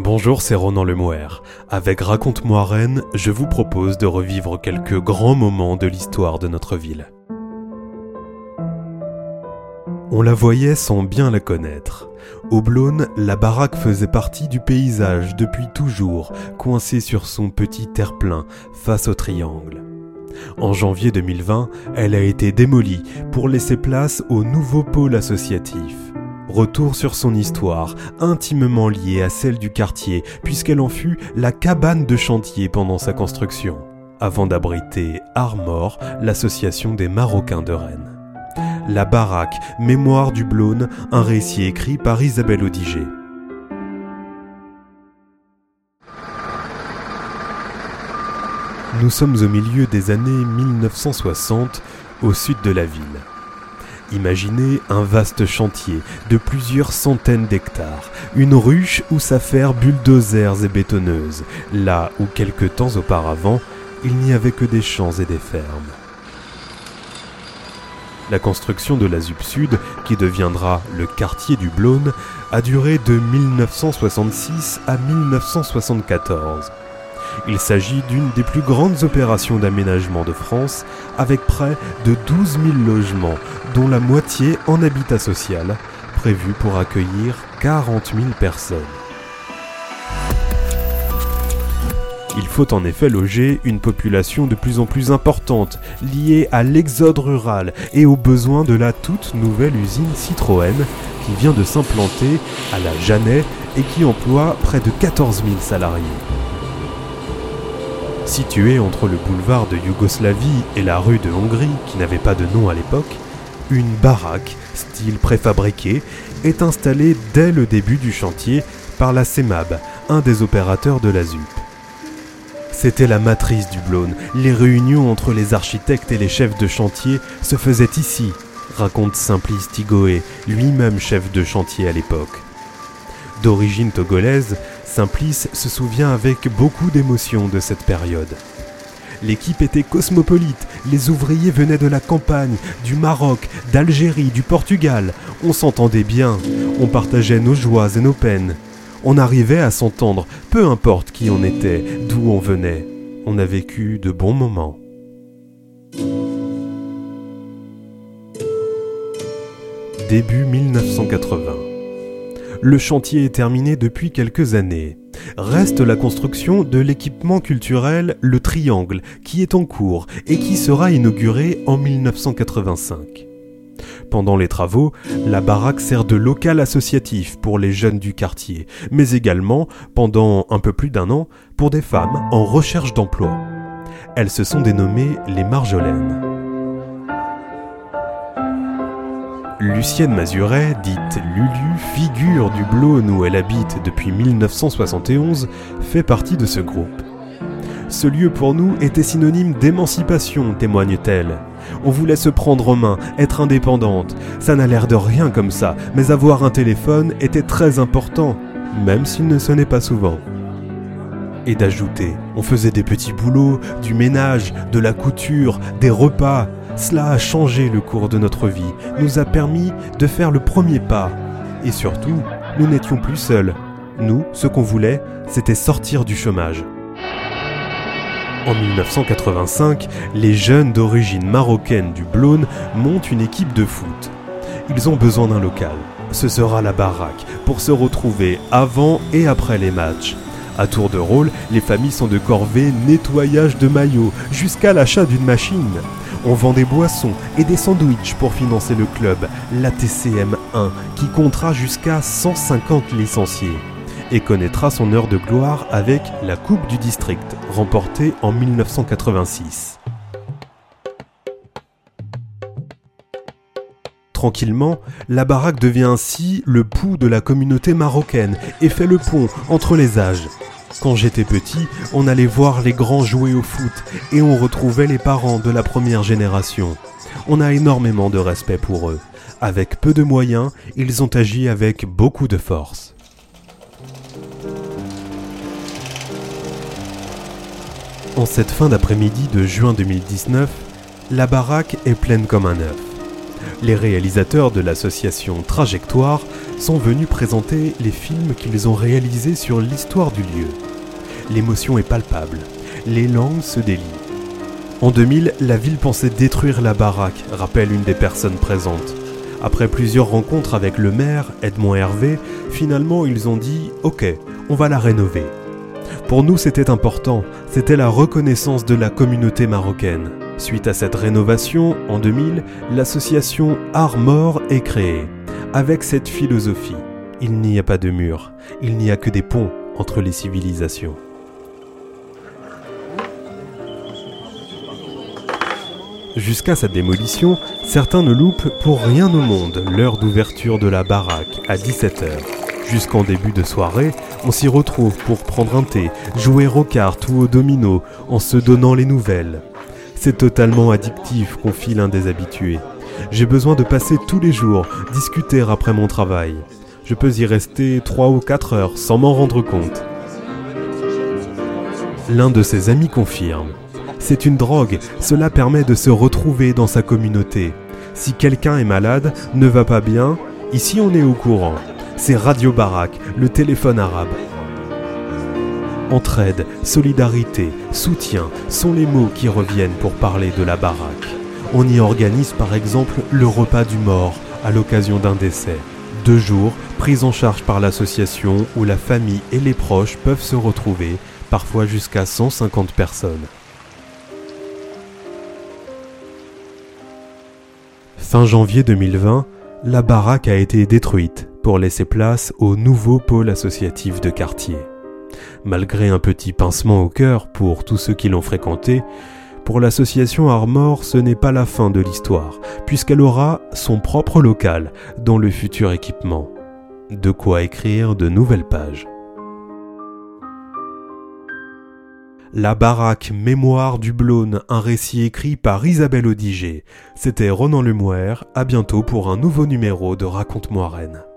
Bonjour, c'est Ronan Lemouer. Avec Raconte-moi Rennes, je vous propose de revivre quelques grands moments de l'histoire de notre ville. On la voyait sans bien la connaître. Au Blône, la baraque faisait partie du paysage depuis toujours, coincée sur son petit terre-plein face au triangle. En janvier 2020, elle a été démolie pour laisser place au nouveau pôle associatif. Retour sur son histoire, intimement liée à celle du quartier, puisqu'elle en fut la cabane de chantier pendant sa construction, avant d'abriter Armor, l'association des Marocains de Rennes. La baraque, mémoire du Blône, un récit écrit par Isabelle Odiger. Nous sommes au milieu des années 1960, au sud de la ville. Imaginez un vaste chantier de plusieurs centaines d'hectares, une ruche où s'affairent bulldozers et bétonneuses, là où quelque temps auparavant, il n'y avait que des champs et des fermes. La construction de la ZUP Sud, qui deviendra le quartier du Blône, a duré de 1966 à 1974. Il s'agit d'une des plus grandes opérations d'aménagement de France, avec près de 12 000 logements, dont la moitié en habitat social, prévu pour accueillir 40 000 personnes. Il faut en effet loger une population de plus en plus importante, liée à l'exode rural et aux besoins de la toute nouvelle usine Citroën, qui vient de s'implanter à la Jeannet et qui emploie près de 14 000 salariés. Située entre le boulevard de Yougoslavie et la rue de Hongrie, qui n'avait pas de nom à l'époque, une baraque, style préfabriqué, est installée dès le début du chantier par la CEMAB, un des opérateurs de la ZUP. C'était la matrice du Blône. Les réunions entre les architectes et les chefs de chantier se faisaient ici, raconte Simplice Tigoé, lui-même chef de chantier à l'époque. D'origine togolaise, Simplice se souvient avec beaucoup d'émotion de cette période. L'équipe était cosmopolite, les ouvriers venaient de la campagne, du Maroc, d'Algérie, du Portugal. On s'entendait bien, on partageait nos joies et nos peines. On arrivait à s'entendre, peu importe qui on était, d'où on venait. On a vécu de bons moments. Début 1980. Le chantier est terminé depuis quelques années. Reste la construction de l'équipement culturel Le Triangle, qui est en cours et qui sera inauguré en 1985. Pendant les travaux, la baraque sert de local associatif pour les jeunes du quartier, mais également, pendant un peu plus d'un an, pour des femmes en recherche d'emploi. Elles se sont dénommées les Marjolaines. Lucienne Mazuret, dite Lulu, figure du Blône où elle habite depuis 1971, fait partie de ce groupe. Ce lieu pour nous était synonyme d'émancipation, témoigne-t-elle. On voulait se prendre en main, être indépendante. Ça n'a l'air de rien comme ça, mais avoir un téléphone était très important, même s'il ne sonnait pas souvent. Et d'ajouter, on faisait des petits boulots, du ménage, de la couture, des repas. Cela a changé le cours de notre vie, nous a permis de faire le premier pas. Et surtout, nous n'étions plus seuls. Nous, ce qu'on voulait, c'était sortir du chômage. En 1985, les jeunes d'origine marocaine du Blône montent une équipe de foot. Ils ont besoin d'un local. Ce sera la baraque pour se retrouver avant et après les matchs. À tour de rôle, les familles sont de corvée nettoyage de maillots jusqu'à l'achat d'une machine. On vend des boissons et des sandwichs pour financer le club, la TCM 1, qui comptera jusqu'à 150 licenciés et connaîtra son heure de gloire avec la Coupe du District, remportée en 1986. Tranquillement, la baraque devient ainsi le pouls de la communauté marocaine et fait le pont entre les âges. Quand j'étais petit, on allait voir les grands jouer au foot et on retrouvait les parents de la première génération. On a énormément de respect pour eux. Avec peu de moyens, ils ont agi avec beaucoup de force. En cette fin d'après-midi de juin 2019, la baraque est pleine comme un œuf. Les réalisateurs de l'association Trajectoire sont venus présenter les films qu'ils ont réalisés sur l'histoire du lieu. L'émotion est palpable, les langues se délient. En 2000, la ville pensait détruire la baraque, rappelle une des personnes présentes. Après plusieurs rencontres avec le maire, Edmond Hervé, finalement ils ont dit Ok, on va la rénover. Pour nous, c'était important, c'était la reconnaissance de la communauté marocaine. Suite à cette rénovation, en 2000, l'association Art est créée. Avec cette philosophie, il n'y a pas de mur, il n'y a que des ponts entre les civilisations. Jusqu'à sa démolition, certains ne loupent pour rien au monde l'heure d'ouverture de la baraque à 17h. Jusqu'en début de soirée, on s'y retrouve pour prendre un thé, jouer aux cartes ou au domino en se donnant les nouvelles. C'est totalement addictif, confie l'un des habitués. J'ai besoin de passer tous les jours, discuter après mon travail. Je peux y rester 3 ou 4 heures sans m'en rendre compte. L'un de ses amis confirme. C'est une drogue, cela permet de se retrouver dans sa communauté. Si quelqu'un est malade, ne va pas bien, ici on est au courant. C'est Radio Barak, le téléphone arabe. Entraide, solidarité, soutien sont les mots qui reviennent pour parler de la baraque. On y organise par exemple le repas du mort à l'occasion d'un décès. Deux jours pris en charge par l'association où la famille et les proches peuvent se retrouver, parfois jusqu'à 150 personnes. Fin janvier 2020, la baraque a été détruite pour laisser place au nouveau pôle associatif de quartier. Malgré un petit pincement au cœur pour tous ceux qui l'ont fréquenté, pour l'association Armor, ce n'est pas la fin de l'histoire, puisqu'elle aura son propre local dans le futur équipement. De quoi écrire de nouvelles pages. La baraque Mémoire du Blône, un récit écrit par Isabelle Odiger. C'était Ronan Lemouer, à bientôt pour un nouveau numéro de Raconte-moi Rennes.